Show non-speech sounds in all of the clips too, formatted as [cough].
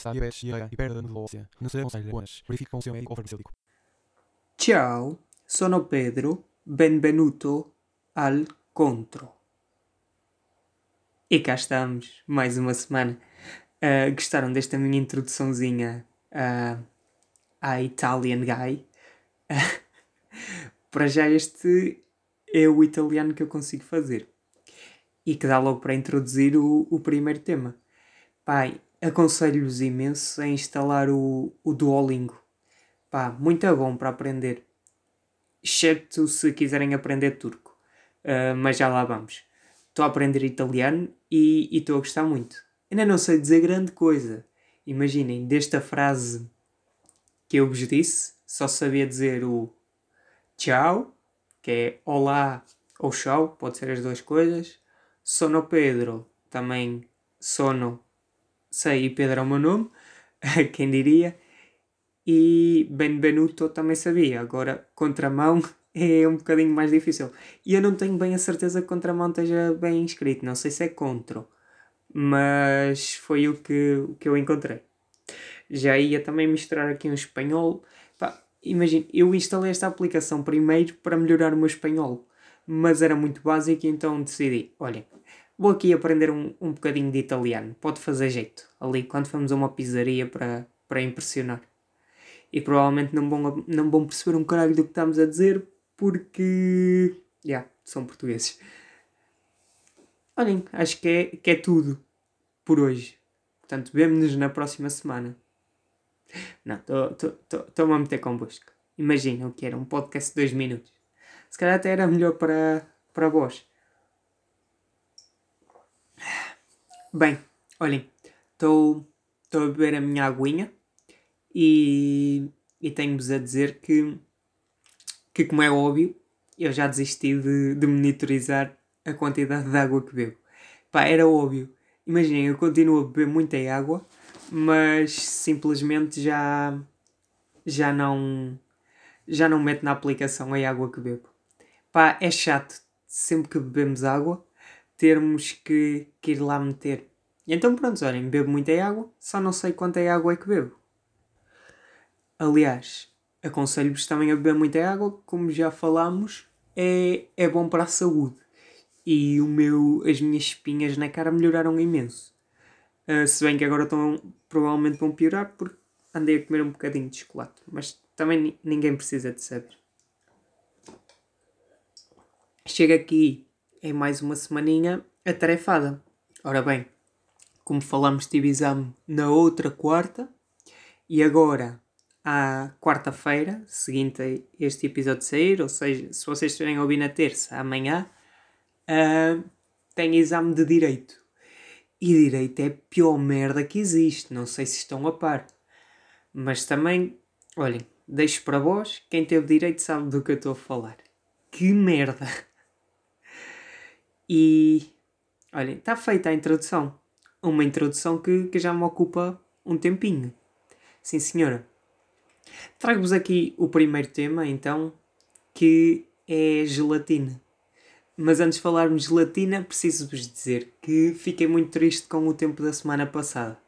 está e perda. Não se aconselha. Verifique com o seu médico ou farmacêutico. Ciao, sono Pedro, benvenuto al contro. E cá estamos, mais uma semana. Ah, gostaram desta minha introduçãozinha ah, à Italian Guy? [laughs] para já este é o italiano que eu consigo fazer. E que dá logo para introduzir o, o primeiro tema. Pai, aconselho-vos imenso a instalar o, o Duolingo. Pá, muito bom para aprender. Exceto se quiserem aprender turco. Ah, mas já lá vamos. Estou a aprender italiano e e estou a gostar muito. Ainda não sei dizer grande coisa. Imaginem, desta frase que eu vos disse, só sabia dizer o tchau, que é olá ou tchau, pode ser as duas coisas. Sono Pedro, também sono, sei, e Pedro é o meu nome, [laughs] quem diria. E Benvenuto também sabia. Agora, contramão [laughs] é um bocadinho mais difícil. E eu não tenho bem a certeza que contramão esteja bem escrito. Não sei se é contro. Mas foi o que, o que eu encontrei. Já ia também misturar aqui um espanhol. Imagina, eu instalei esta aplicação primeiro para melhorar o meu espanhol. Mas era muito básico, então decidi: olhem, vou aqui aprender um, um bocadinho de italiano. Pode fazer jeito. Ali, quando fomos a uma pizzaria para, para impressionar e provavelmente não vão, não vão perceber um caralho do que estamos a dizer porque. Yeah, são portugueses. Olhem, acho que é, que é tudo por hoje. Portanto, vemo-nos na próxima semana. Não, estou-me a meter convosco. O que era um podcast de 2 minutos. Se calhar até era melhor para, para vós. Bem, olhem, estou a beber a minha aguinha e, e tenho-vos a dizer que, que, como é óbvio, eu já desisti de, de monitorizar a quantidade de água que bebo. Pá, era óbvio. Imaginem, eu continuo a beber muita água, mas simplesmente já, já não já não meto na aplicação a água que bebo. Pá, é chato, sempre que bebemos água, termos que, que ir lá meter. Então pronto, olhem, bebo muita água, só não sei quanta água é que bebo. Aliás, aconselho-vos também a beber muita água, como já falámos, é, é bom para a saúde. E o meu, as minhas espinhas na cara melhoraram imenso. Uh, se bem que agora estão, provavelmente vão piorar porque andei a comer um bocadinho de chocolate. Mas também ni- ninguém precisa de saber. Chega aqui em mais uma semaninha atarefada. Ora bem, como falamos, tive exame na outra quarta e agora à quarta-feira, seguinte a este episódio sair, ou seja, se vocês estiverem a ouvir na terça, amanhã, ah, tenho exame de Direito. E Direito é a pior merda que existe, não sei se estão a par. Mas também, olhem, deixo para vós, quem teve Direito sabe do que eu estou a falar. Que merda! E, olhem, está feita a introdução. Uma introdução que, que já me ocupa um tempinho. Sim, senhora. Trago-vos aqui o primeiro tema, então, que é gelatina. Mas antes de falarmos de gelatina, preciso-vos dizer que fiquei muito triste com o tempo da semana passada.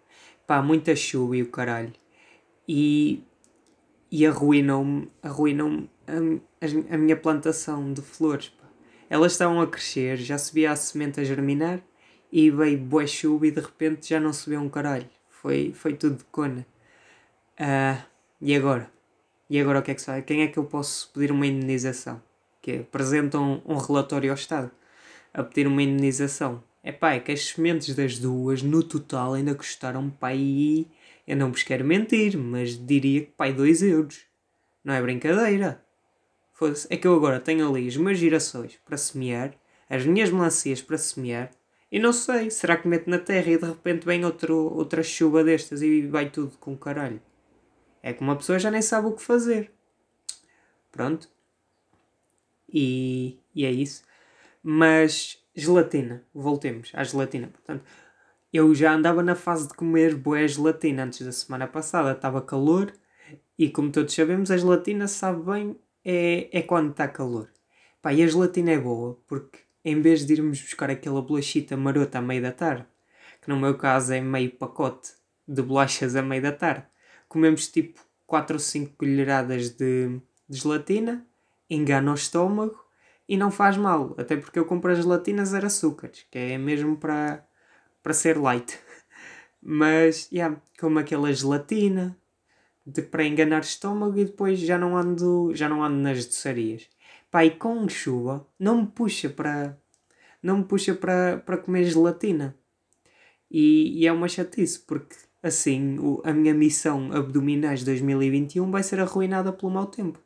Pá, muita chuva e o caralho. E, e arruinou-me arruinou a, a, a minha plantação de flores. Elas estavam a crescer, já subia a semente a germinar e veio boa chuva e de repente já não subiu um caralho. Foi, foi tudo de cona. Ah, e agora? E agora o que é que se faz? Quem é que eu posso pedir uma indenização? Que é, apresentam um, relatório ao Estado a pedir uma indenização. É pá, é que as sementes das duas, no total, ainda custaram pai. Eu não vos quero mentir, mas diria que pai 2 euros. Não é brincadeira. É que eu agora tenho ali os meus girassóis para semear, as minhas melancias para semear, E não sei, será que mete na terra e de repente vem outro, outra chuva destas e vai tudo com caralho? É que uma pessoa já nem sabe o que fazer. Pronto. E, e é isso. Mas gelatina, voltemos à gelatina. Portanto, eu já andava na fase de comer boa gelatina antes da semana passada. Estava calor e, como todos sabemos, a gelatina sabe bem é, é quando está calor. Pá, e a gelatina é boa porque em vez de irmos buscar aquela bolachita marota à meia da tarde, que no meu caso é meio pacote de bolachas à meia da tarde, comemos tipo 4 ou 5 colheradas de, de gelatina, engana o estômago e não faz mal, até porque eu compro as gelatinas zero açúcares, que é mesmo para, para ser light. [laughs] Mas, yeah, como aquela gelatina de, para enganar estômago e depois já não ando, já não ando nas doçarias. Pá, e com chuva não me puxa para não me puxa para, para comer gelatina. E, e é uma chatice, porque assim o, a minha missão abdominais 2021 vai ser arruinada pelo mau tempo.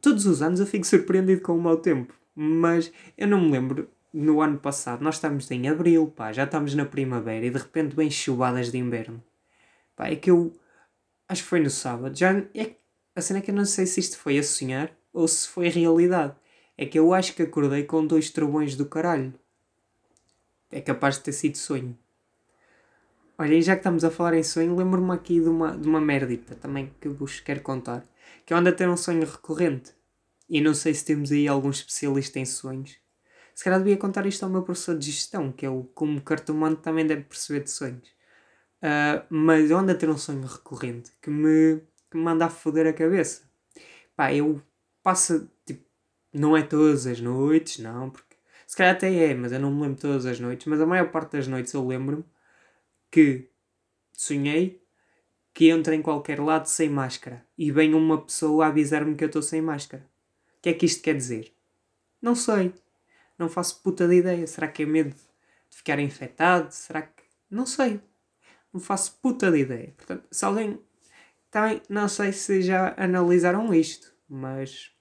Todos os anos eu fico surpreendido com o mau tempo, mas eu não me lembro no ano passado, nós estamos em abril, pá, já estamos na primavera e de repente vem chuvadas de inverno. Pá, é que eu acho que foi no sábado, já é, a cena é que eu não sei se isto foi a sonhar ou se foi realidade. É que eu acho que acordei com dois trovões do caralho. É capaz de ter sido sonho. Olha, e já que estamos a falar em sonho, lembro-me aqui de uma, de uma merdita também que vos quero contar. Que eu ando a ter um sonho recorrente. E não sei se temos aí algum especialista em sonhos. Se calhar devia contar isto ao meu professor de gestão, que é o como cartomante também deve perceber de sonhos. Uh, mas eu ando a ter um sonho recorrente que me, que me manda a foder a cabeça. Pá, eu passo, tipo, não é todas as noites, não, porque se calhar até é, mas eu não me lembro todas as noites, mas a maior parte das noites eu lembro-me que sonhei que entro em qualquer lado sem máscara e vem uma pessoa avisar-me que eu estou sem máscara. O que é que isto quer dizer? Não sei. Não faço puta de ideia. Será que é medo de ficar infectado? Será que. Não sei. Não faço puta de ideia. Portanto, se alguém. Também não sei se já analisaram isto, mas.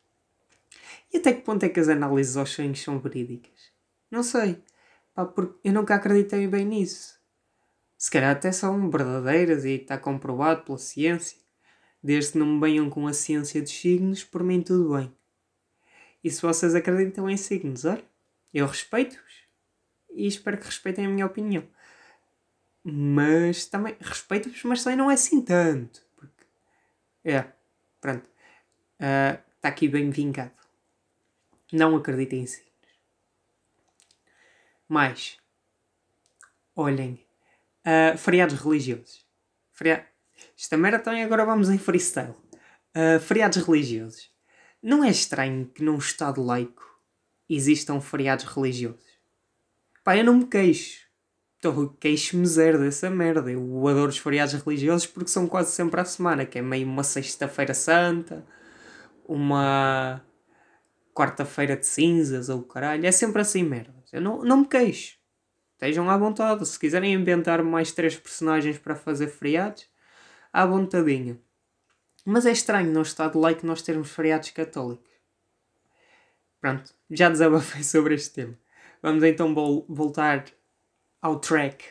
E até que ponto é que as análises aos sonhos são verídicas? Não sei. Pá, porque eu nunca acreditei bem nisso se calhar até são verdadeiras e está comprovado pela ciência. Desde que não me venham com a ciência dos signos, por mim tudo bem. E se vocês acreditam em signos, olha, eu respeito-os e espero que respeitem a minha opinião. Mas também respeito-vos, mas também não é assim tanto. Porque, é, pronto. Está uh, aqui bem vingado. Não acreditem em signos. Mais, olhem Uh, feriados religiosos. Feria... Esta também agora vamos em freestyle. Uh, feriados religiosos. Não é estranho que num Estado laico existam feriados religiosos? Pá, eu não me queixo. Então, queixo-me zero dessa merda. Eu adoro os feriados religiosos porque são quase sempre à semana, que é meio uma sexta-feira santa, uma quarta-feira de cinzas ou caralho. É sempre assim merda. Eu não, não me queixo. Estejam à vontade. Se quiserem inventar mais três personagens para fazer feriados, à vontadinha. Mas é estranho no Estado laico nós termos feriados católicos. Pronto, já desabafei [laughs] sobre este tema. Vamos então voltar ao track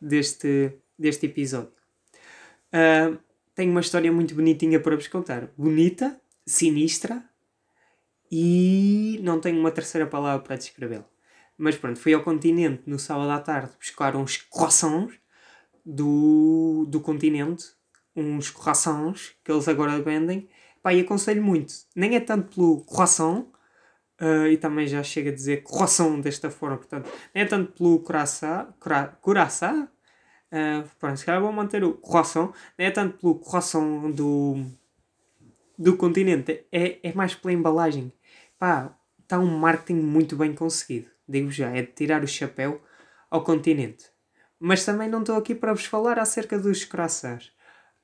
deste, deste episódio. Uh, tenho uma história muito bonitinha para vos contar. Bonita, sinistra e não tenho uma terceira palavra para descrevê-la. Mas pronto, fui ao continente no sábado à tarde buscar uns croissants do, do continente, uns croissants que eles agora vendem. Pá, e aconselho muito. Nem é tanto pelo croissant, uh, e também já chega a dizer croissant desta forma, portanto, nem é tanto pelo croissant, croissant, uh, pronto, se calhar vou manter o croissant, nem é tanto pelo croissant do, do continente, é, é mais pela embalagem. Pá, está um marketing muito bem conseguido digo já, é de tirar o chapéu ao continente. Mas também não estou aqui para vos falar acerca dos croissants.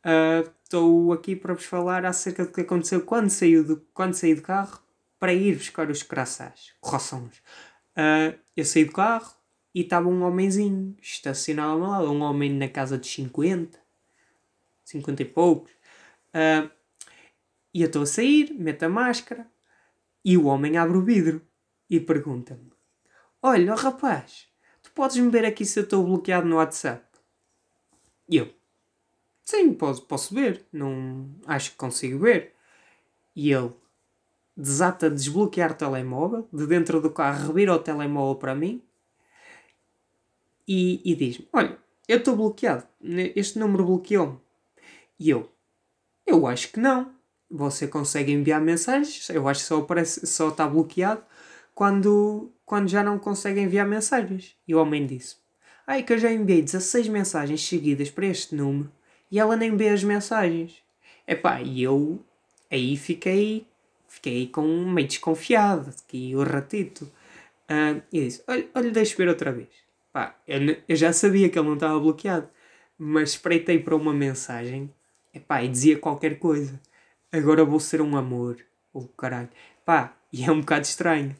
Uh, estou aqui para vos falar acerca do que aconteceu quando saí do, quando saí do carro para ir buscar os croissants, croissants. Uh, eu saí do carro e estava um homenzinho estacionado ao meu lado, um homem na casa de 50, 50 e poucos. Uh, e eu estou a sair, meto a máscara e o homem abre o vidro e pergunta-me: Olha, rapaz, tu podes-me ver aqui se eu estou bloqueado no WhatsApp? E eu, sim, posso, posso ver. Não, acho que consigo ver. E ele desata desbloquear o telemóvel, de dentro do carro revira o telemóvel para mim e, e diz-me: Olha, eu estou bloqueado, este número bloqueou-me. E eu: Eu acho que não. Você consegue enviar mensagens, eu acho que só, aparece, só está bloqueado quando, quando já não consegue enviar mensagens. E o homem disse: Ai, que eu já enviei 16 mensagens seguidas para este número e ela nem vê as mensagens. Epá, e eu aí fiquei, fiquei com meio desconfiado, que o ratito. Uh, e disse: Olha, olha deixa ver outra vez. Pá, eu, eu, já sabia que ele não estava bloqueado, mas espreitei para uma mensagem epá, e dizia qualquer coisa. Agora vou ser um amor. Ou oh, caralho. Pá, e é um bocado estranho.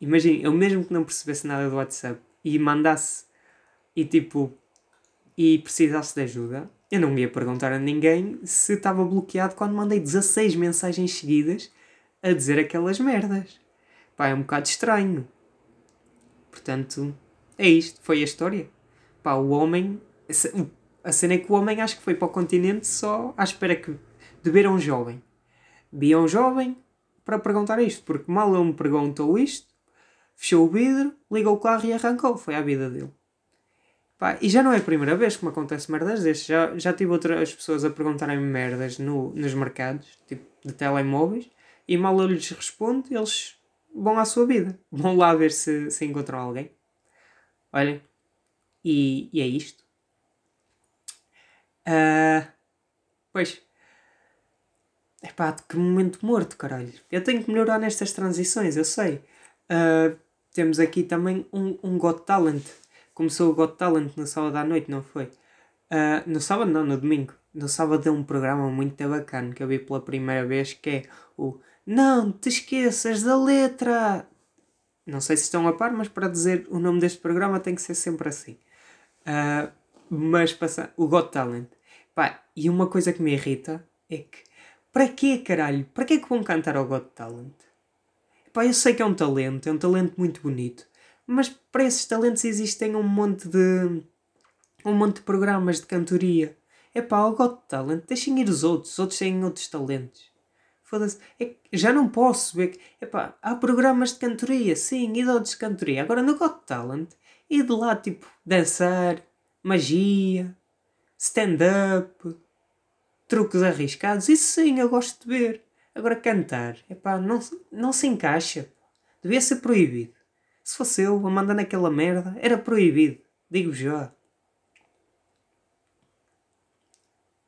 Imagina, eu mesmo que não percebesse nada do WhatsApp e mandasse e tipo e precisasse de ajuda, eu não ia perguntar a ninguém se estava bloqueado quando mandei 16 mensagens seguidas a dizer aquelas merdas. Pá, é um bocado estranho. Portanto, é isto. Foi a história. Pá, o homem. A cena é que o homem acho que foi para o continente só à espera que, de ver um jovem. Via um jovem para perguntar isto, porque mal ele me perguntou isto, fechou o vidro, ligou o carro e arrancou. Foi a vida dele. Pá, e já não é a primeira vez que me acontece merdas destes. Já, já tive outras pessoas a perguntarem-me merdas no, nos mercados, tipo de telemóveis, e mal eu lhes respondo, eles vão à sua vida. [laughs] Vão lá ver se, se encontram alguém. Olhem. E, e é isto. Uh, pois. Epá, que momento morto, caralho. Eu tenho que melhorar nestas transições, eu sei. Uh, temos aqui também um, um Got Talent começou o Got Talent no sábado à noite, não foi? Uh, no sábado não, no domingo. No sábado é um programa muito bacana que eu vi pela primeira vez que é o Não te esqueças da letra! Não sei se estão a par, mas para dizer o nome deste programa tem que ser sempre assim. Uh, mas passa o Got Talent. Pá, e uma coisa que me irrita é que para quê, caralho? Para que é que vão cantar ao Got Talent? Pá, eu sei que é um talento, é um talento muito bonito. Mas para esses talentos existem um monte de. um monte de programas de cantoria. É pá, o Got Talent, deixem ir os outros, os outros têm outros talentos. Foda-se. É, já não posso ver que. Epá, há programas de cantoria, sim, outros de cantoria. Agora no Got Talent, e de lá tipo dançar, magia, stand-up, truques arriscados, isso sim eu gosto de ver. Agora cantar, epá, não, não se encaixa. Devia ser proibido. Se fosse eu a mandar naquela merda, era proibido. Digo já.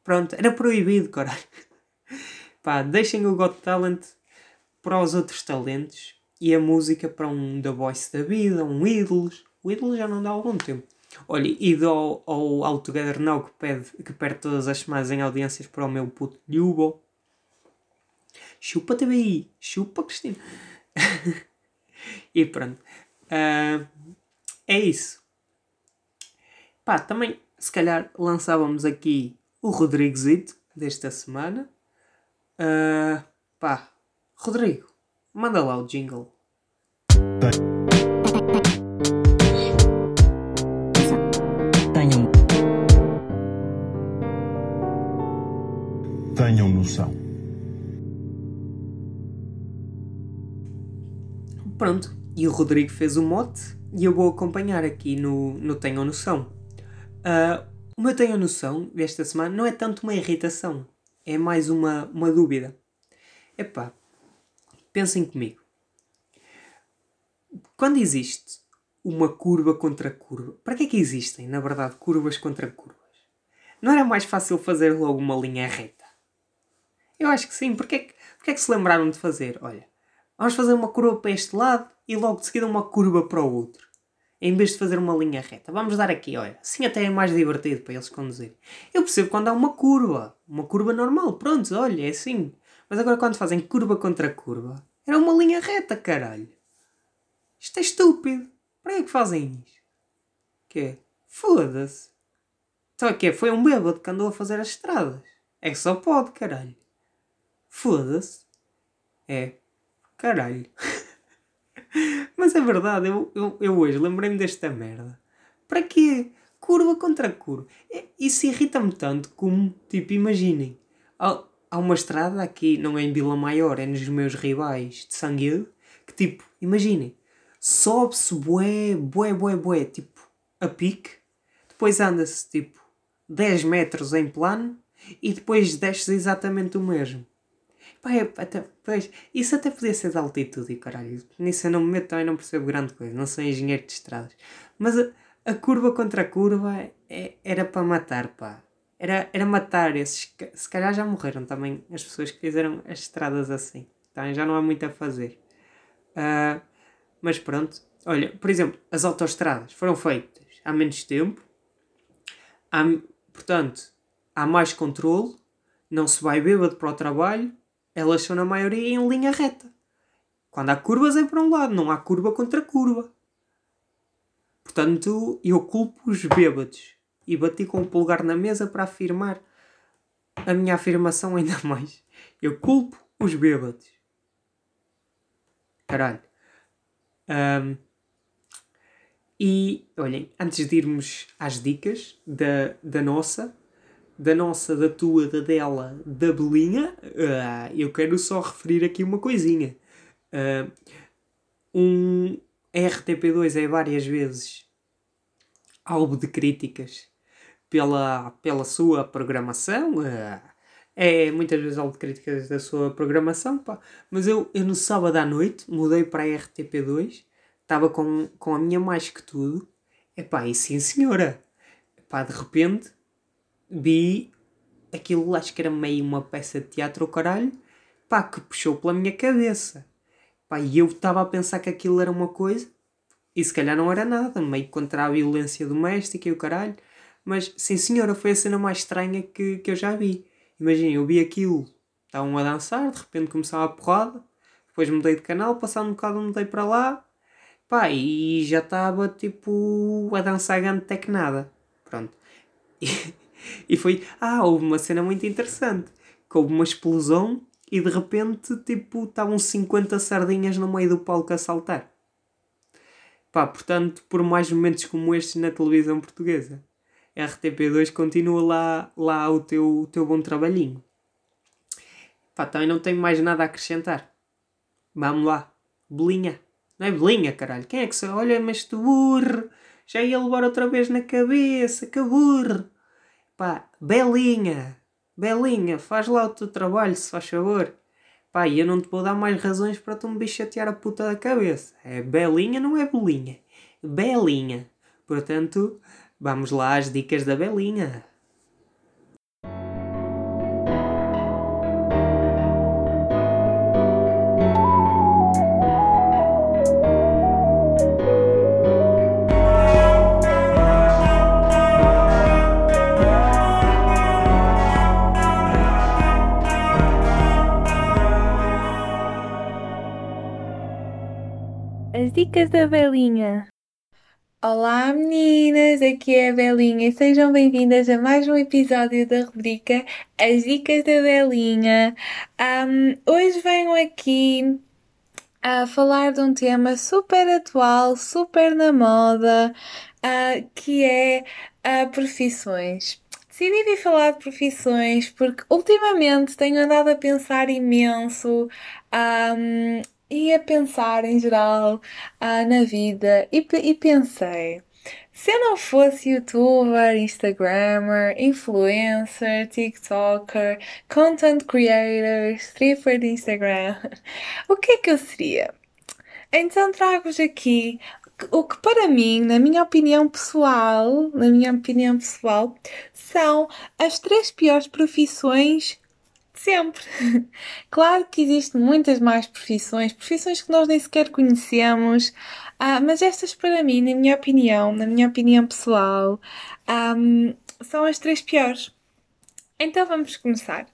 Pronto, era proibido, caralho. Pá, deixem o Got Talent para os outros talentos e a música para um The Voice da vida, um Idols. O Idols já não dá algum tempo. Olha, e ao, All Together Now que, pede, que perde todas as semanas em audiências para o meu puto Lubo. Chupa TVI, chupa Cristina. [laughs] e pronto. Uh, é isso. Pá, também se calhar lançávamos aqui o Rodriguezito desta semana. Uh, pá, Rodrigo, manda lá o jingle. Tenham. Tenham noção. Pronto, e o Rodrigo fez o mote e eu vou acompanhar aqui no, no Tenham Noção. Uh, o meu Tenham Noção desta semana não é tanto uma irritação, é mais uma, uma dúvida. Epá, pensem comigo. Quando existe uma curva contra curva, para que é que existem, na verdade, curvas contra curvas? Não era mais fácil fazer logo uma linha reta? Eu acho que sim. Porquê é que, porquê é que se lembraram de fazer? Olha, vamos fazer uma curva para este lado e logo de seguida uma curva para o outro. Em vez de fazer uma linha reta. Vamos dar aqui, olha. Assim até é mais divertido para eles conduzirem. Eu percebo quando há uma curva. Uma curva normal. Pronto, olha, é assim. Mas agora quando fazem curva contra curva. Era uma linha reta, caralho. Isto é estúpido. Para que é fazem isto? Que Foda-se. Então é que Foi um bêbado que andou a fazer as estradas. É que só pode, caralho. Foda-se. É. Caralho. [laughs] [laughs] Mas é verdade, eu, eu, eu hoje lembrei-me desta merda. Para quê? Curva contra curva. Isso irrita-me tanto como, tipo, imaginem, há, há uma estrada aqui, não é em Vila Maior, é nos meus rivais de Sanguedo, que tipo, imaginem, sobe-se bué, bué, bué, bué, tipo, a pique, depois anda-se tipo 10 metros em plano e depois desce exatamente o mesmo. Pá, é, até, pois, isso até podia ser de altitude e caralho. Nisso eu não me meto também, não percebo grande coisa. Não sou engenheiro de estradas. Mas a, a curva contra a curva é- era para matar, pá. Era, era matar esses. Se calhar já morreram também as pessoas que fizeram as estradas assim. Também já não há muito a fazer. Ah, mas pronto. Olha, por exemplo, as autoestradas foram feitas há menos tempo. Há, portanto, há mais controle. Não se vai bêbado para o trabalho. Elas são, na maioria, em linha reta. Quando há curvas é para um lado, não há curva contra curva. Portanto, eu culpo os bêbados. E bati com o polegar na mesa para afirmar a minha afirmação ainda [laughs] mais. Eu culpo os bêbados. Caralho. Ahm, e, olhem, antes de irmos às dicas da, da nossa, da nossa, da tua, da dela, da Belinha, ah, eu quero só referir aqui uma coisinha. Ah, um RTP2 é várias vezes alvo de críticas pela, pela sua programação. ah, é muitas vezes alvo de críticas da sua programação, pá. Mas eu, eu no sábado à noite mudei para a RTP2, estava com, com a minha mais que tudo. Epá, e sim senhora. Epá, de repente vi aquilo, acho que era meio uma peça de teatro, caralho, pá, que puxou pela minha cabeça. Pá, e eu estava a pensar que aquilo era uma coisa, e se calhar não era nada, meio contra a violência doméstica e o caralho. Mas, sim senhora, foi a cena mais estranha que, que eu já vi. Imaginem, eu vi aquilo, estavam a dançar, de repente começava a porrada, depois mudei de canal, passado um bocado mudei para lá, pá, e já estava tipo a dançar grande até que nada. Pronto. [laughs] e foi, ah, houve uma cena muito interessante, que houve uma explosão e de repente, tipo, estavam 50 sardinhas no meio do palco a saltar. Pá, portanto, por mais momentos como estes na televisão portuguesa, RTP2 continua lá, lá o teu, o teu bom trabalhinho. Pá, também não tenho mais nada a acrescentar. Vamos lá. Belinha. Não é Belinha, caralho. Quem é que se... Olha, mas tu burro. Já ia levar outra vez na cabeça. Que burro. Pá, Belinha. Belinha, faz lá o teu trabalho, se faz favor. Pá, e eu não te vou dar mais razões para tu me bichatear a puta da cabeça. É Belinha, não é Belinha. Belinha. Portanto, vamos lá às dicas da Belinha. As dicas da Belinha. Olá meninas, aqui é a Belinha e sejam bem-vindas a mais um episódio da rubrica As Dicas da Belinha. Ahm, hoje venho aqui a falar de um tema super atual, super na moda, ah, que é ah, profissões. Decidi vir falar de profissões porque ultimamente tenho andado a pensar imenso ahm, e a pensar em geral ah, na vida e, e pensei. Se eu não fosse youtuber, instagrammer, influencer, tiktoker, content creator, stripper de Instagram, [laughs] o que é que eu seria? Então trago-vos aqui o que para mim, na minha opinião pessoal, na minha opinião pessoal, são as três piores profissões sempre. [laughs] Claro que existem muitas mais profissões, profissões que nós nem sequer conhecemos, ah, mas estas para mim, na minha opinião, na minha opinião pessoal, ahm, são as três piores. Então vamos começar.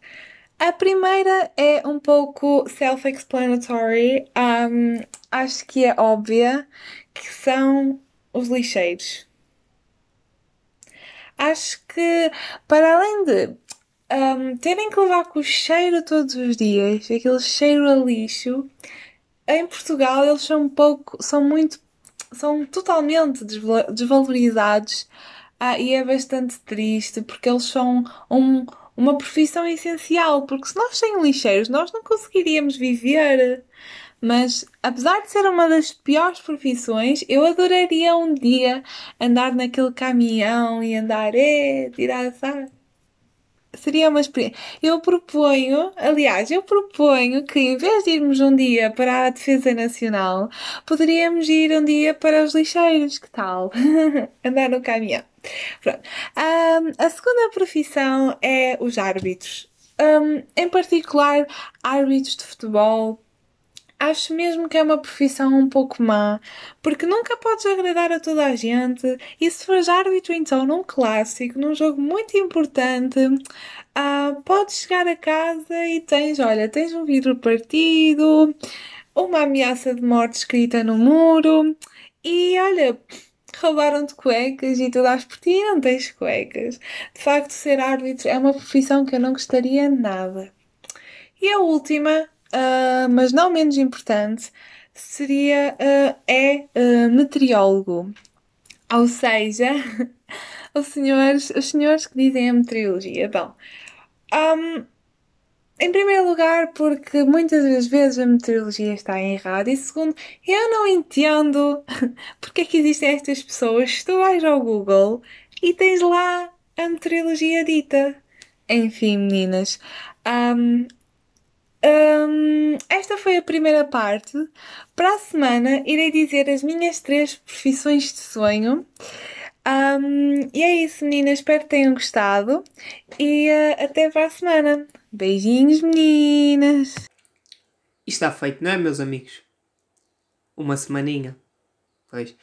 A primeira é um pouco self-explanatory, ahm, acho que é óbvia, que são os lixeiros. Acho que, para além de ahm, terem que levar com o cheiro todos os dias, aquele cheiro a lixo, em Portugal eles são um pouco, são muito são totalmente desva- desvalorizados ah, e é bastante triste porque eles são um, uma profissão essencial, porque se nós sem lixeiros nós não conseguiríamos viver. Mas apesar de ser uma das piores profissões, eu adoraria um dia andar naquele caminhão e andar, é, tirar, sabe? Seria uma experiência. Eu proponho, aliás, eu proponho que em vez de irmos um dia para a Defesa Nacional, poderíamos ir um dia para os lixeiros, que tal? [laughs] Andar no caminhão. Pronto. Ahm, a segunda profissão é os árbitros. Ahm, em particular, árbitros de futebol. Acho mesmo que é uma profissão um pouco má, porque nunca podes agradar a toda a gente, e se fores árbitro então num clássico, num jogo muito importante, ah, podes chegar a casa e tens, olha, tens um vidro partido, uma ameaça de morte escrita no muro, e olha, roubaram-te cuecas e tu dás por ti e não tens cuecas. De facto, ser árbitro é uma profissão que eu não gostaria nada. E a última, ah, mas não menos importante, seria, ah, é ah, meteorólogo. Ou seja, [laughs] os senhores, os senhores que dizem a meteorologia. Bom, ahm, em primeiro lugar, porque muitas das vezes a meteorologia está errada, e segundo, eu não entendo [laughs] porque é que existem estas pessoas. Tu vais ao Google e tens lá a meteorologia dita. Enfim, meninas, ahm, esta foi a primeira parte. Para a semana, irei dizer as minhas três profissões de sonho. Ahm, e é isso, meninas. Espero que tenham gostado. E eh, até para a semana. Beijinhos, meninas! Está feito, não é, meus amigos? Uma semaninha. Pois,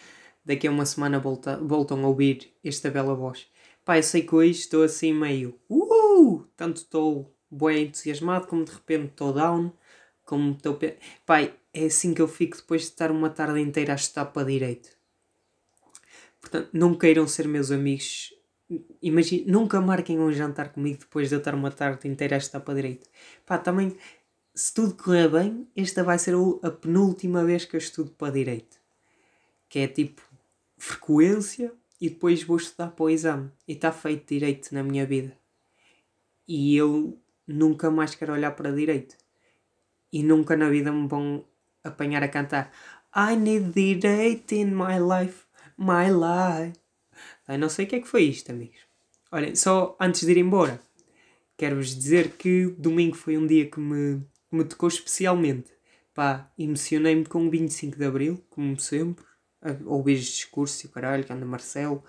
daqui a uma semana volta, voltam a ouvir esta bela voz. Pá, eu sei que hoje estou assim meio... Uh! Tanto estou bem entusiasmado, como de repente estou down, como estou... Pai, é assim que eu fico depois de estar uma tarde inteira a estudar para direito. Portanto, não queiram ser meus amigos. Imagina, nunca marquem um jantar comigo depois de eu estar uma tarde inteira a estudar para direito. Pá, também, se tudo correr bem, esta vai ser a penúltima vez que eu estudo para direito. Que é tipo frequência e depois vou estudar para o exame. E está feito direito na minha vida. E eu nunca mais quero olhar para direito. E nunca na vida me vão apanhar a cantar I need direito in my life, my life. Eu não sei o que é que foi isto, amigos. Olhem, só antes de ir embora, quero-vos dizer que domingo foi um dia que me, me tocou especialmente. Pá, emocionei-me com o 25 de Abril, como sempre. a Ouvir os discursos e o caralho, que anda Marcelo.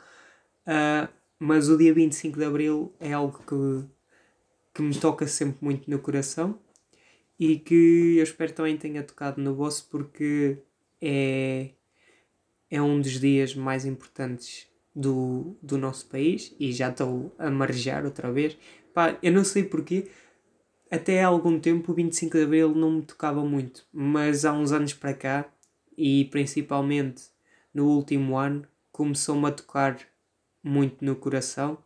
Ah, mas o dia 25 de Abril é algo que, que me toca sempre muito no coração e que eu espero também tenha tocado no vosso porque é, é um dos dias mais importantes do, do nosso país e já estou a marejar outra vez. Pá, eu não sei porquê, até há algum tempo o 25 de Abril não me tocava muito, mas há uns anos para cá e principalmente no último ano começou-me a tocar muito no coração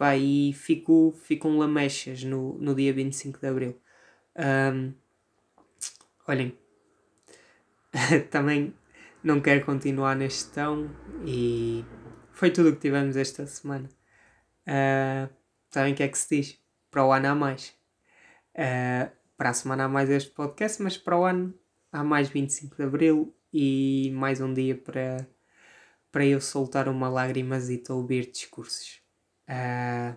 Pá, e fico, ficam lamechas no, no dia 25 de Abril. Ahm, olhem, [laughs] também não quero continuar neste tão e foi tudo o que tivemos esta semana. Ah, sabem o que é que se diz? Para o ano há mais. Ah, para a semana há mais este podcast, mas para o ano há mais 25 de Abril e mais um dia para, para eu soltar uma lágrimazita a ouvir discursos. Ah,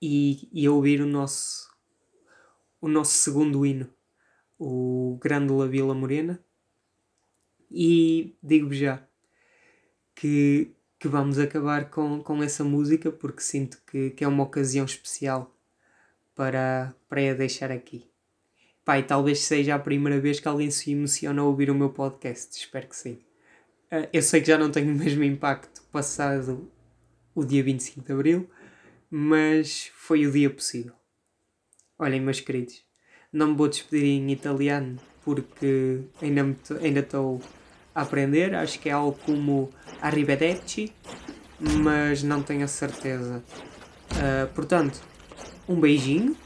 e, e a ouvir o nosso, o nosso segundo hino, o Grândola Vila Morena. E digo-vos já que, que vamos acabar com, com essa música porque sinto que, que é uma ocasião especial para, para a deixar aqui. Pai, talvez seja a primeira vez que alguém se emociona a ouvir o meu podcast. Espero que sim. Ah, eu sei que já não tenho o mesmo impacto passado o dia 25 de Abril, mas foi o dia possível. Olhem, meus queridos, não me vou despedir em italiano porque ainda estou a aprender. Acho que é algo como arrivederci, mas não tenho a certeza. Ah, portanto, um beijinho,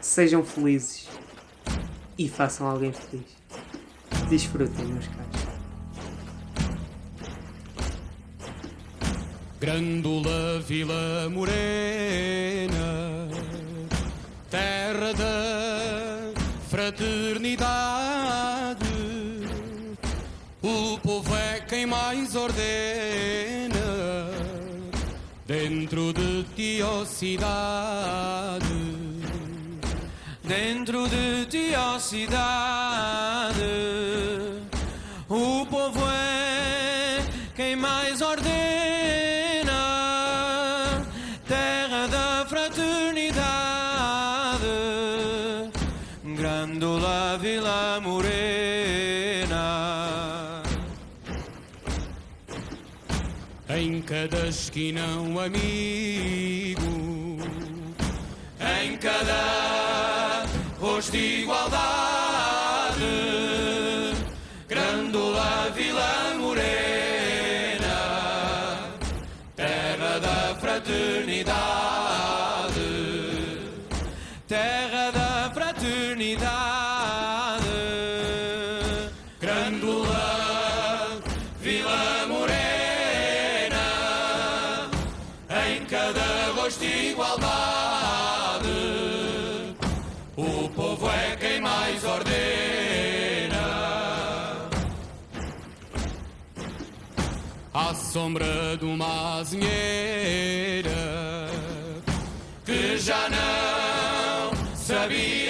sejam felizes e façam alguém feliz. Desfrutem, meus caros. Grândola Vila Morena, terra da fraternidade. O povo é quem mais ordena dentro de ti, ó cidade. Dentro de ti, ó cidade, Vila Morena. Em cada esquina um amigo, em cada rosto igualdade, À sombra de uma azinheira que já não sabia